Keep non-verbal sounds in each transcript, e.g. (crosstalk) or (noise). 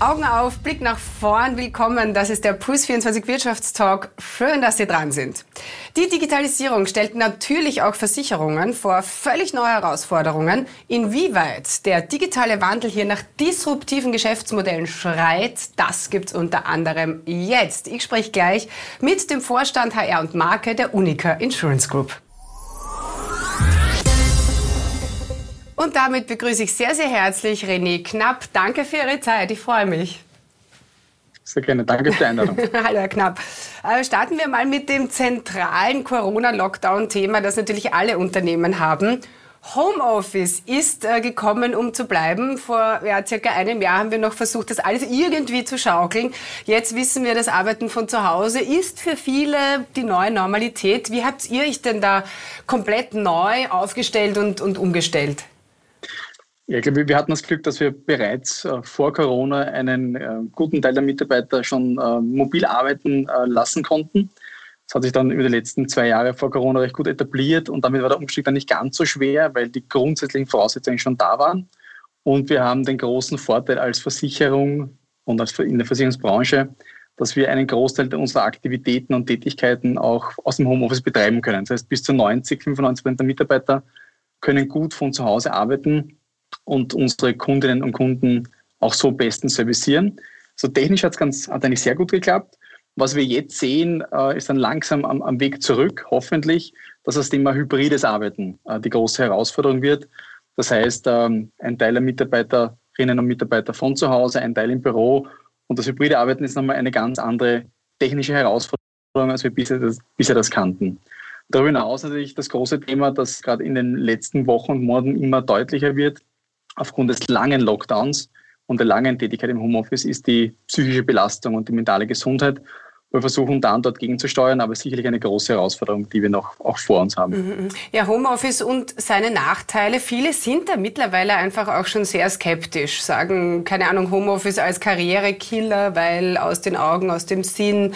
Augen auf, Blick nach vorn, willkommen. Das ist der Puls 24 Wirtschaftstalk. Schön, dass Sie dran sind. Die Digitalisierung stellt natürlich auch Versicherungen vor völlig neue Herausforderungen. Inwieweit der digitale Wandel hier nach disruptiven Geschäftsmodellen schreit, das gibt's unter anderem jetzt. Ich spreche gleich mit dem Vorstand HR und Marke der Unica Insurance Group. Und damit begrüße ich sehr, sehr herzlich René Knapp. Danke für Ihre Zeit. Ich freue mich. Sehr gerne. Danke für die Einladung. (laughs) Hallo, Herr Knapp. Äh, starten wir mal mit dem zentralen Corona-Lockdown-Thema, das natürlich alle Unternehmen haben. Homeoffice ist äh, gekommen, um zu bleiben. Vor ja, circa einem Jahr haben wir noch versucht, das alles irgendwie zu schaukeln. Jetzt wissen wir, das Arbeiten von zu Hause ist für viele die neue Normalität. Wie habt ihr euch denn da komplett neu aufgestellt und, und umgestellt? Ja, ich glaube, wir hatten das Glück, dass wir bereits äh, vor Corona einen äh, guten Teil der Mitarbeiter schon äh, mobil arbeiten äh, lassen konnten. Das hat sich dann über die letzten zwei Jahre vor Corona recht gut etabliert und damit war der Umstieg dann nicht ganz so schwer, weil die grundsätzlichen Voraussetzungen schon da waren. Und wir haben den großen Vorteil als Versicherung und als in der Versicherungsbranche, dass wir einen Großteil unserer Aktivitäten und Tätigkeiten auch aus dem Homeoffice betreiben können. Das heißt, bis zu 90, 95 Prozent der Mitarbeiter können gut von zu Hause arbeiten und unsere Kundinnen und Kunden auch so bestens servicieren. So technisch hat's ganz, hat eigentlich sehr gut geklappt. Was wir jetzt sehen, äh, ist dann langsam am, am, Weg zurück, hoffentlich, dass das Thema hybrides Arbeiten äh, die große Herausforderung wird. Das heißt, ähm, ein Teil der Mitarbeiterinnen und Mitarbeiter von zu Hause, ein Teil im Büro. Und das hybride Arbeiten ist nochmal eine ganz andere technische Herausforderung, als wir bisher das, bisher das kannten. Darüber hinaus natürlich das große Thema, das gerade in den letzten Wochen und Monaten immer deutlicher wird, aufgrund des langen Lockdowns und der langen Tätigkeit im Homeoffice ist die psychische Belastung und die mentale Gesundheit. Wir versuchen dann dort gegenzusteuern, aber sicherlich eine große Herausforderung, die wir noch auch vor uns haben. Mhm, mhm. Ja, Homeoffice und seine Nachteile. Viele sind da mittlerweile einfach auch schon sehr skeptisch, sagen, keine Ahnung, Homeoffice als Karrierekiller, weil aus den Augen, aus dem Sinn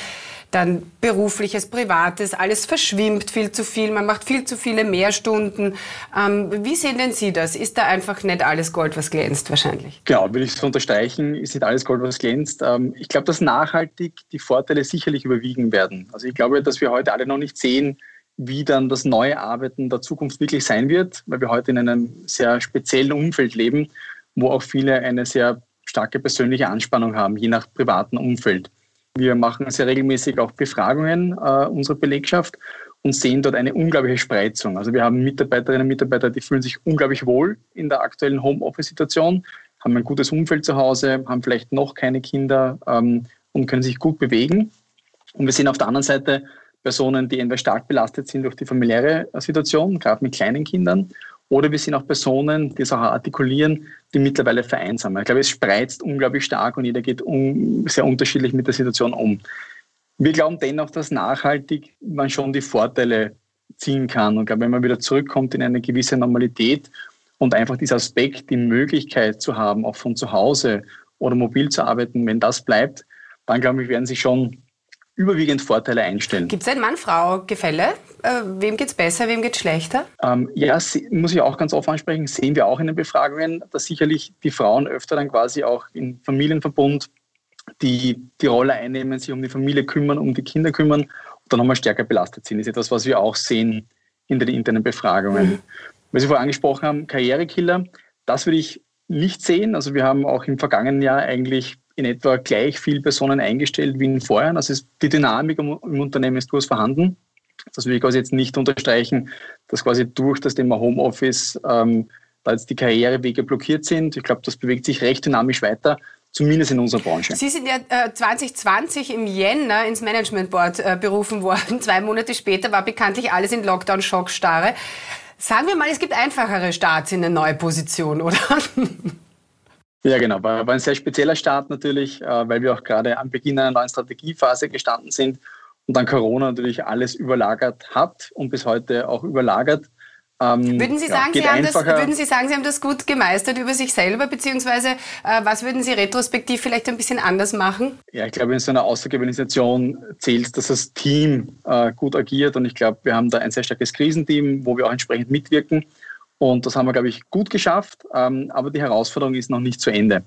dann berufliches, privates, alles verschwimmt viel zu viel, man macht viel zu viele Mehrstunden. Ähm, wie sehen denn Sie das? Ist da einfach nicht alles Gold, was glänzt wahrscheinlich? Genau, würde ich so unterstreichen, ist nicht alles Gold, was glänzt. Ähm, ich glaube, dass nachhaltig die Vorteile sicherlich überwiegen werden. Also ich glaube, dass wir heute alle noch nicht sehen, wie dann das neue Arbeiten der Zukunft wirklich sein wird, weil wir heute in einem sehr speziellen Umfeld leben, wo auch viele eine sehr starke persönliche Anspannung haben, je nach privaten Umfeld. Wir machen sehr regelmäßig auch Befragungen äh, unserer Belegschaft und sehen dort eine unglaubliche Spreizung. Also wir haben Mitarbeiterinnen und Mitarbeiter, die fühlen sich unglaublich wohl in der aktuellen Homeoffice-Situation, haben ein gutes Umfeld zu Hause, haben vielleicht noch keine Kinder ähm, und können sich gut bewegen. Und wir sehen auf der anderen Seite Personen, die entweder stark belastet sind durch die familiäre Situation, gerade mit kleinen Kindern, oder wir sehen auch Personen, die es auch artikulieren, die mittlerweile vereinsamen. Ich glaube, es spreizt unglaublich stark und jeder geht um, sehr unterschiedlich mit der Situation um. Wir glauben dennoch, dass nachhaltig man schon die Vorteile ziehen kann. Und ich glaube, wenn man wieder zurückkommt in eine gewisse Normalität und einfach dieser Aspekt, die Möglichkeit zu haben, auch von zu Hause oder mobil zu arbeiten, wenn das bleibt, dann glaube ich, werden sich schon überwiegend Vorteile einstellen. Gibt es ein Mann-Frau-Gefälle? Äh, wem geht es besser, wem geht es schlechter? Ähm, ja, muss ich auch ganz offen ansprechen, sehen wir auch in den Befragungen, dass sicherlich die Frauen öfter dann quasi auch im Familienverbund die, die Rolle einnehmen, sich um die Familie kümmern, um die Kinder kümmern und dann nochmal stärker belastet sind. Das ist etwas, was wir auch sehen in den internen Befragungen. Mhm. Weil Sie vorher angesprochen haben, Karrierekiller, das würde ich nicht sehen. Also wir haben auch im vergangenen Jahr eigentlich in etwa gleich viele Personen eingestellt wie in vorher. Also die Dynamik im, Unternehmen ist durchaus vorhanden. Das will ich quasi jetzt nicht unterstreichen, dass quasi durch das Thema Homeoffice ähm, da jetzt die Karrierewege blockiert sind. Ich glaube, das bewegt sich recht dynamisch weiter, zumindest in unserer Branche. Sie sind ja äh, 2020 im Jänner ins Management Board äh, berufen worden. (laughs) Zwei Monate später war bekanntlich alles in Lockdown-Schockstarre. Sagen wir mal, es gibt einfachere Starts in eine neue Position, oder? (laughs) Ja, genau. War, war ein sehr spezieller Start natürlich, äh, weil wir auch gerade am Beginn einer neuen Strategiephase gestanden sind und dann Corona natürlich alles überlagert hat und bis heute auch überlagert. Ähm, würden, Sie sagen, ja, Sie haben das, würden Sie sagen, Sie haben das gut gemeistert über sich selber, beziehungsweise äh, was würden Sie retrospektiv vielleicht ein bisschen anders machen? Ja, ich glaube, in so einer Außerorganisation zählt, dass das Team äh, gut agiert und ich glaube, wir haben da ein sehr starkes Krisenteam, wo wir auch entsprechend mitwirken und das haben wir, glaube ich, gut geschafft, ähm, aber die Herausforderung ist noch nicht zu Ende.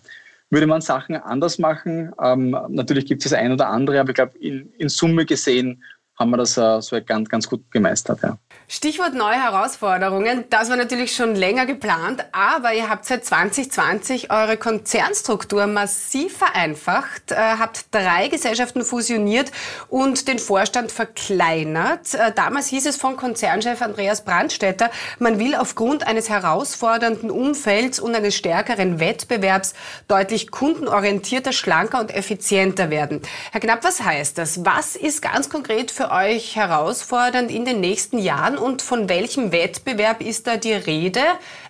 würde man Sachen anders machen. Ähm, natürlich gibt es das ein oder andere, aber ich glaube, in, in Summe gesehen haben wir das äh, so ganz, ganz gut gemeistert. Ja. Stichwort neue Herausforderungen. Das war natürlich schon länger geplant, aber ihr habt seit 2020 eure Konzernstruktur massiv vereinfacht, äh, habt drei Gesellschaften fusioniert und den Vorstand verkleinert. Äh, damals hieß es von Konzernchef Andreas Brandstetter, man will aufgrund eines herausfordernden Umfelds und eines stärkeren Wettbewerbs deutlich kundenorientierter, schlanker und effizienter werden. Herr Knapp, was heißt das? Was ist ganz konkret für euch herausfordernd in den nächsten Jahren und von welchem Wettbewerb ist da die Rede?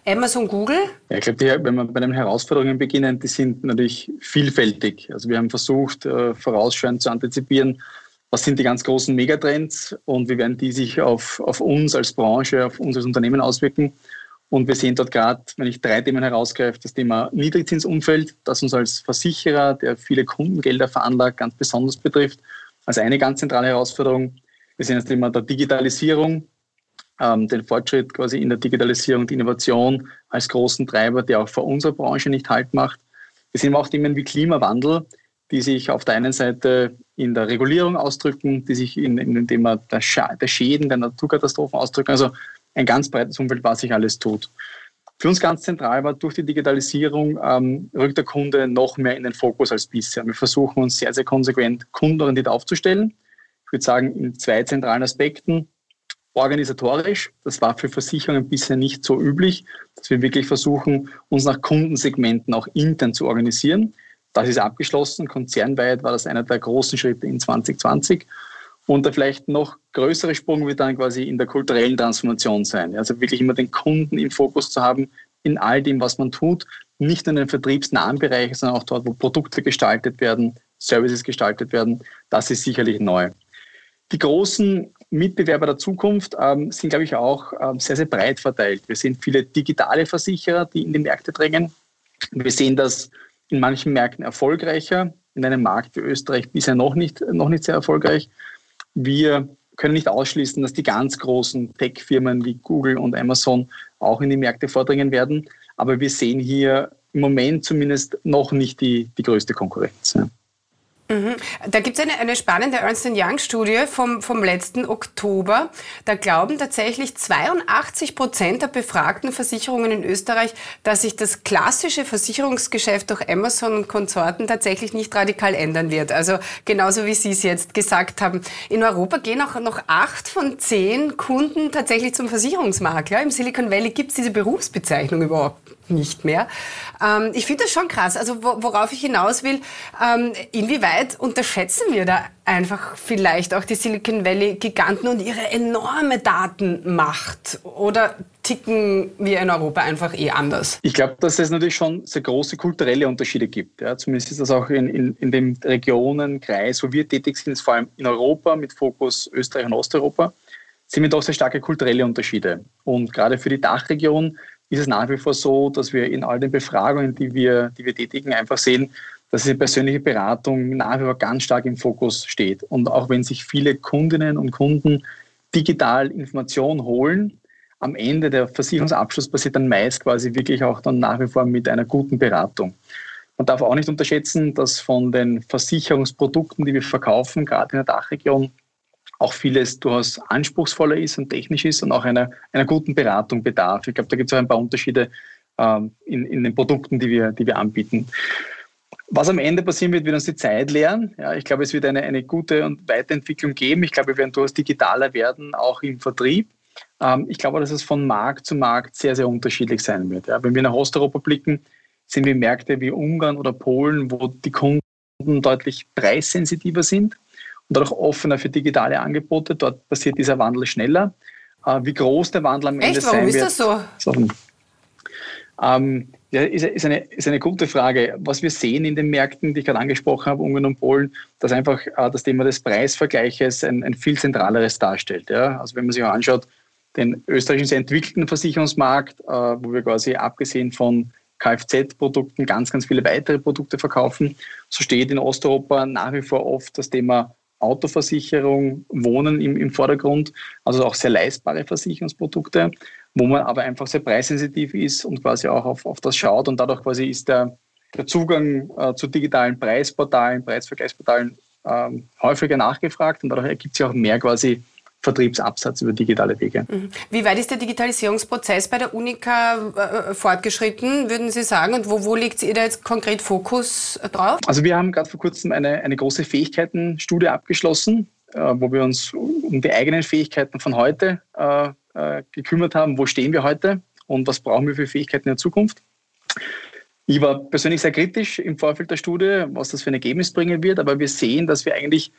Amazon, Google? Ja, ich glaube, wenn wir bei den Herausforderungen beginnen, die sind natürlich vielfältig. Also wir haben versucht, äh, vorausschauend zu antizipieren, was sind die ganz großen Megatrends und wie werden die sich auf, auf uns als Branche, auf uns als Unternehmen auswirken. Und wir sehen dort gerade, wenn ich drei Themen herausgreife, das Thema Niedrigzinsumfeld, das uns als Versicherer, der viele Kundengelder veranlagt, ganz besonders betrifft als eine ganz zentrale Herausforderung. Wir sehen das Thema der Digitalisierung, den Fortschritt quasi in der Digitalisierung, die Innovation als großen Treiber, der auch für unsere Branche nicht halt macht. Wir sehen auch Themen wie Klimawandel, die sich auf der einen Seite in der Regulierung ausdrücken, die sich in, in dem Thema der Schäden, der Naturkatastrophen ausdrücken. Also ein ganz breites Umfeld, was sich alles tut. Für uns ganz zentral war, durch die Digitalisierung ähm, rückt der Kunde noch mehr in den Fokus als bisher. Wir versuchen uns sehr, sehr konsequent kundenorientiert aufzustellen. Ich würde sagen, in zwei zentralen Aspekten. Organisatorisch, das war für Versicherungen bisher nicht so üblich, dass wir wirklich versuchen, uns nach Kundensegmenten auch intern zu organisieren. Das ist abgeschlossen. Konzernweit war das einer der großen Schritte in 2020. Und der vielleicht noch größere Sprung wird dann quasi in der kulturellen Transformation sein. Also wirklich immer den Kunden im Fokus zu haben in all dem, was man tut. Nicht nur in den vertriebsnahen Bereichen, sondern auch dort, wo Produkte gestaltet werden, Services gestaltet werden. Das ist sicherlich neu. Die großen Mitbewerber der Zukunft ähm, sind, glaube ich, auch ähm, sehr, sehr breit verteilt. Wir sehen viele digitale Versicherer, die in die Märkte drängen. Wir sehen das in manchen Märkten erfolgreicher, in einem Markt wie Österreich bisher noch nicht, noch nicht sehr erfolgreich. Wir können nicht ausschließen, dass die ganz großen Tech-Firmen wie Google und Amazon auch in die Märkte vordringen werden. Aber wir sehen hier im Moment zumindest noch nicht die, die größte Konkurrenz. Ja. Mhm. Da gibt es eine, eine spannende Ernst Young-Studie vom, vom letzten Oktober. Da glauben tatsächlich 82 Prozent der befragten Versicherungen in Österreich, dass sich das klassische Versicherungsgeschäft durch Amazon und Konsorten tatsächlich nicht radikal ändern wird. Also genauso wie Sie es jetzt gesagt haben. In Europa gehen auch noch acht von zehn Kunden tatsächlich zum Versicherungsmakler. Im Silicon Valley gibt es diese Berufsbezeichnung überhaupt nicht mehr. Ähm, ich finde das schon krass. Also worauf ich hinaus will, ähm, inwieweit unterschätzen wir da einfach vielleicht auch die Silicon Valley Giganten und ihre enorme Datenmacht? Oder ticken wir in Europa einfach eh anders? Ich glaube, dass es natürlich schon sehr große kulturelle Unterschiede gibt. Ja. Zumindest ist das auch in, in, in dem Regionenkreis, wo wir tätig sind, vor allem in Europa mit Fokus Österreich und Osteuropa, sind wir doch sehr starke kulturelle Unterschiede. Und gerade für die Dachregion ist es nach wie vor so, dass wir in all den Befragungen, die wir, die wir tätigen, einfach sehen, dass die persönliche Beratung nach wie vor ganz stark im Fokus steht. Und auch wenn sich viele Kundinnen und Kunden digital Informationen holen, am Ende der Versicherungsabschluss passiert dann meist quasi wirklich auch dann nach wie vor mit einer guten Beratung. Man darf auch nicht unterschätzen, dass von den Versicherungsprodukten, die wir verkaufen, gerade in der Dachregion, auch vieles durchaus anspruchsvoller ist und technisch ist und auch einer, einer guten Beratung bedarf. Ich glaube, da gibt es auch ein paar Unterschiede ähm, in, in den Produkten, die wir, die wir anbieten. Was am Ende passieren wird, wird uns die Zeit lehren. Ja, ich glaube, es wird eine, eine gute und Weiterentwicklung geben. Ich glaube, wir werden durchaus digitaler werden, auch im Vertrieb. Ähm, ich glaube, dass es von Markt zu Markt sehr, sehr unterschiedlich sein wird. Ja, wenn wir nach Osteuropa blicken, sehen wir Märkte wie Ungarn oder Polen, wo die Kunden deutlich preissensitiver sind und auch offener für digitale Angebote. Dort passiert dieser Wandel schneller. Äh, wie groß der Wandel am Ende Echt? Warum sein wird. Warum ist das so? so ähm, ja, ist, ist, eine, ist eine gute Frage. Was wir sehen in den Märkten, die ich gerade angesprochen habe, Ungarn und Polen, dass einfach äh, das Thema des Preisvergleiches ein, ein viel zentraleres darstellt. Ja? Also wenn man sich auch anschaut, den österreichischen sehr entwickelten Versicherungsmarkt, äh, wo wir quasi abgesehen von Kfz-Produkten ganz, ganz viele weitere Produkte verkaufen, so steht in Osteuropa nach wie vor oft das Thema Autoversicherung, Wohnen im, im Vordergrund, also auch sehr leistbare Versicherungsprodukte, wo man aber einfach sehr preissensitiv ist und quasi auch auf, auf das schaut und dadurch quasi ist der, der Zugang äh, zu digitalen Preisportalen, Preisvergleichsportalen ähm, häufiger nachgefragt und dadurch ergibt sich auch mehr quasi Vertriebsabsatz über digitale Wege. Mhm. Wie weit ist der Digitalisierungsprozess bei der Unica äh, fortgeschritten, würden Sie sagen? Und wo, wo legt ihr da jetzt konkret Fokus drauf? Also wir haben gerade vor kurzem eine, eine große Fähigkeitenstudie abgeschlossen, äh, wo wir uns um die eigenen Fähigkeiten von heute äh, äh, gekümmert haben. Wo stehen wir heute und was brauchen wir für Fähigkeiten in der Zukunft? Ich war persönlich sehr kritisch im Vorfeld der Studie, was das für ein Ergebnis bringen wird, aber wir sehen, dass wir eigentlich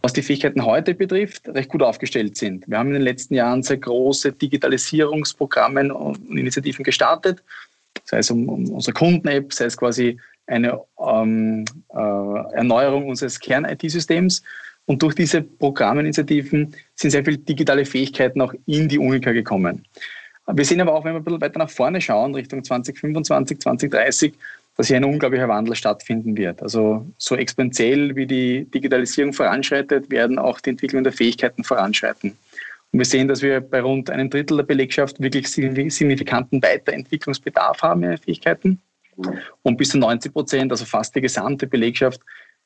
was die Fähigkeiten heute betrifft, recht gut aufgestellt sind. Wir haben in den letzten Jahren sehr große Digitalisierungsprogramme und Initiativen gestartet, sei es um, um unsere Kunden-App, sei es quasi eine ähm, äh, Erneuerung unseres Kern-IT-Systems. Und durch diese Programminitiativen sind sehr viele digitale Fähigkeiten auch in die Unica gekommen. Wir sehen aber auch, wenn wir ein bisschen weiter nach vorne schauen, Richtung 2025, 2030, dass hier ein unglaublicher Wandel stattfinden wird. Also so exponentiell wie die Digitalisierung voranschreitet, werden auch die Entwicklung der Fähigkeiten voranschreiten. Und wir sehen, dass wir bei rund einem Drittel der Belegschaft wirklich signifikanten Weiterentwicklungsbedarf haben in den Fähigkeiten. Und bis zu 90 Prozent, also fast die gesamte Belegschaft,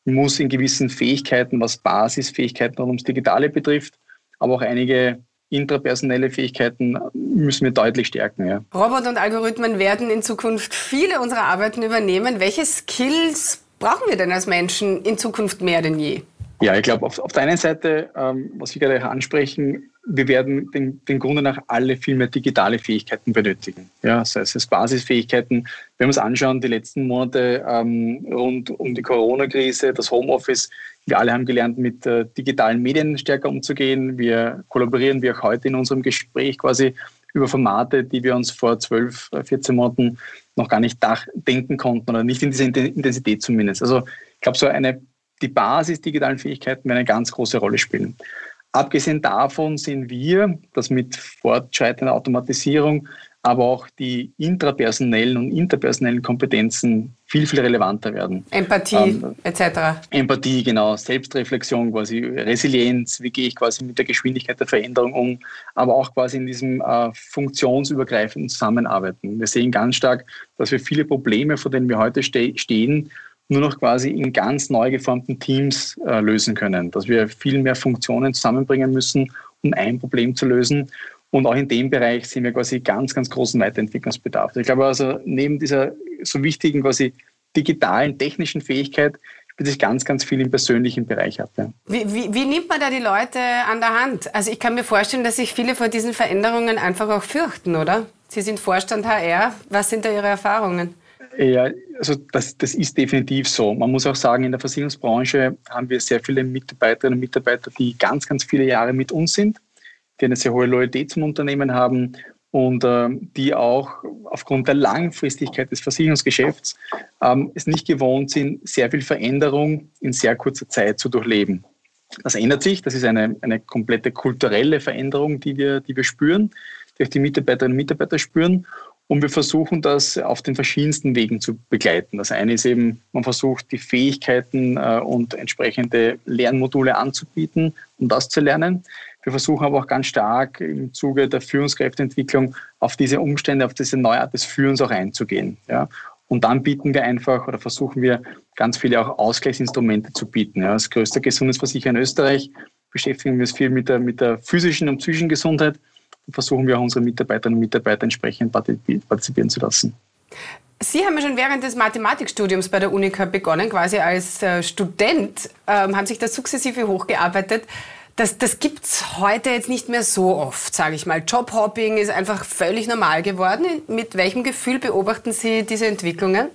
muss in gewissen Fähigkeiten, was Basisfähigkeiten rund ums Digitale betrifft, aber auch einige intrapersonelle Fähigkeiten müssen wir deutlich stärken. Ja. Roboter und Algorithmen werden in Zukunft viele unserer Arbeiten übernehmen. Welche Skills brauchen wir denn als Menschen in Zukunft mehr denn je? Ja, ich glaube, auf, auf der einen Seite, ähm, was Sie gerade ansprechen, wir werden den, den Grunde nach alle viel mehr digitale Fähigkeiten benötigen. Ja, sei es Basisfähigkeiten. Wenn wir uns anschauen, die letzten Monate ähm, rund um die Corona-Krise, das Homeoffice, wir alle haben gelernt, mit äh, digitalen Medien stärker umzugehen. Wir kollaborieren wie auch heute in unserem Gespräch quasi über Formate, die wir uns vor 12, 14 äh, Monaten noch gar nicht denken konnten oder nicht in dieser Intensität zumindest. Also ich glaube, so eine, die Basis digitalen Fähigkeiten werden eine ganz große Rolle spielen. Abgesehen davon sind wir, dass mit fortschreitender Automatisierung aber auch die intrapersonellen und interpersonellen Kompetenzen viel, viel relevanter werden. Empathie ähm, etc. Empathie, genau, Selbstreflexion quasi, Resilienz, wie gehe ich quasi mit der Geschwindigkeit der Veränderung um, aber auch quasi in diesem äh, funktionsübergreifenden Zusammenarbeiten. Wir sehen ganz stark, dass wir viele Probleme, vor denen wir heute ste stehen, nur noch quasi in ganz neu geformten Teams äh, lösen können. Dass wir viel mehr Funktionen zusammenbringen müssen, um ein Problem zu lösen. Und auch in dem Bereich sehen wir quasi ganz, ganz großen Weiterentwicklungsbedarf. Ich glaube also, neben dieser so wichtigen quasi digitalen, technischen Fähigkeit spielt sich ganz, ganz viel im persönlichen Bereich ab. Wie, wie, wie, nimmt man da die Leute an der Hand? Also ich kann mir vorstellen, dass sich viele vor diesen Veränderungen einfach auch fürchten, oder? Sie sind Vorstand HR. Was sind da Ihre Erfahrungen? Ja, also das, das ist definitiv so. Man muss auch sagen, in der Versicherungsbranche haben wir sehr viele Mitarbeiterinnen und Mitarbeiter, die ganz, ganz viele Jahre mit uns sind, die eine sehr hohe Loyalität zum Unternehmen haben und äh, die auch aufgrund der Langfristigkeit des Versicherungsgeschäfts ähm, es nicht gewohnt sind, sehr viel Veränderung in sehr kurzer Zeit zu durchleben. Das ändert sich, das ist eine, eine komplette kulturelle Veränderung, die wir, die wir spüren, die auch die Mitarbeiterinnen und Mitarbeiter spüren. Und wir versuchen das auf den verschiedensten Wegen zu begleiten. Das eine ist eben, man versucht die Fähigkeiten äh, und entsprechende Lernmodule anzubieten, um das zu lernen. Wir versuchen aber auch ganz stark im Zuge der Führungskräfteentwicklung auf diese Umstände, auf diese Neuart des Führens auch einzugehen. Ja. Und dann bieten wir einfach oder versuchen wir ganz viele auch Ausgleichsinstrumente zu bieten. Ja. Als größter Gesundheitsversicherer in Österreich beschäftigen wir uns viel mit der, mit der physischen und psychischen Gesundheit versuchen wir auch unsere Mitarbeiterinnen und Mitarbeiter entsprechend partizipieren zu lassen. Sie haben ja schon während des Mathematikstudiums bei der Unica begonnen, quasi als äh, Student, ähm, haben sich da sukzessive hochgearbeitet. Das, das gibt es heute jetzt nicht mehr so oft, sage ich mal. Jobhopping ist einfach völlig normal geworden. Mit welchem Gefühl beobachten Sie diese Entwicklungen?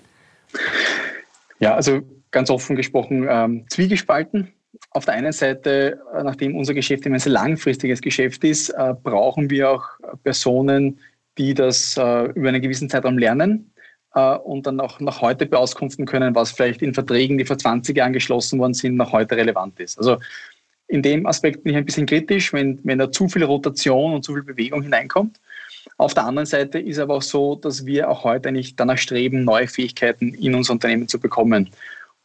Ja, also ganz offen gesprochen, ähm, zwiegespalten auf der einen Seite, äh, nachdem unser Geschäft immer ein sehr langfristiges Geschäft ist, äh, brauchen wir auch Personen, die das äh, über einen gewissen Zeitraum lernen und dann auch nach heute beauskunften können, was vielleicht in Verträgen, die vor 20 Jahren geschlossen worden sind, noch heute relevant ist. Also in dem Aspekt bin ich ein bisschen kritisch, wenn, wenn da zu viel Rotation und zu viel Bewegung hineinkommt. Auf der anderen Seite ist aber auch so, dass wir auch heute eigentlich danach streben, neue Fähigkeiten in unser Unternehmen zu bekommen.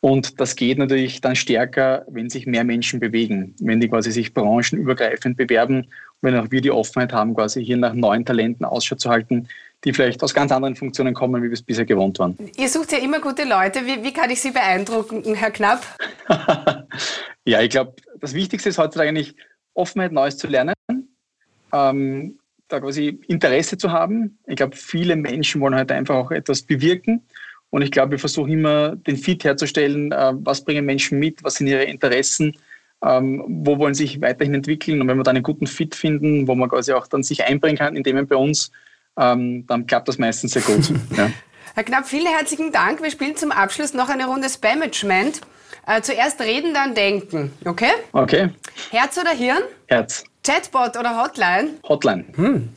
Und das geht natürlich dann stärker, wenn sich mehr Menschen bewegen, wenn die quasi sich branchenübergreifend bewerben, wenn auch wir die Offenheit haben, quasi hier nach neuen Talenten Ausschau zu halten, die vielleicht aus ganz anderen Funktionen kommen, wie wir es bisher gewohnt waren. Ihr sucht ja immer gute Leute. Wie, wie kann ich Sie beeindrucken, Herr Knapp? (laughs) ja, ich glaube, das Wichtigste ist heutzutage eigentlich Offenheit, Neues zu lernen. Ähm, da quasi Interesse zu haben. Ich glaube, viele Menschen wollen heute einfach auch etwas bewirken. Und ich glaube, wir versuchen immer den Fit herzustellen, äh, was bringen Menschen mit, was sind ihre Interessen, ähm, wo wollen sie sich weiterhin entwickeln. Und wenn wir dann einen guten Fit finden, wo man quasi auch dann sich einbringen kann, indem man bei uns, ähm, dann klappt das meistens sehr gut. (laughs) ja. Herr Knapp, vielen herzlichen Dank. Wir spielen zum Abschluss noch eine Runde Spamagement. Äh, zuerst reden, dann denken. Okay? Okay. Herz oder Hirn? Herz. Chatbot oder Hotline? Hotline. Hm.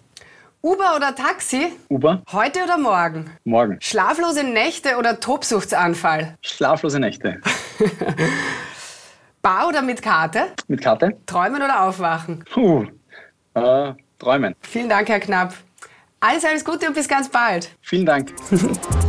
Uber oder Taxi? Uber. Heute oder morgen? Morgen. Schlaflose Nächte oder Tobsuchtsanfall? Schlaflose Nächte. (laughs) Bar oder mit Karte? Mit Karte. Träumen oder aufwachen? Puh. Äh, träumen. Vielen Dank, Herr Knapp. Alles, alles Gute und bis ganz bald. Vielen Dank. (laughs)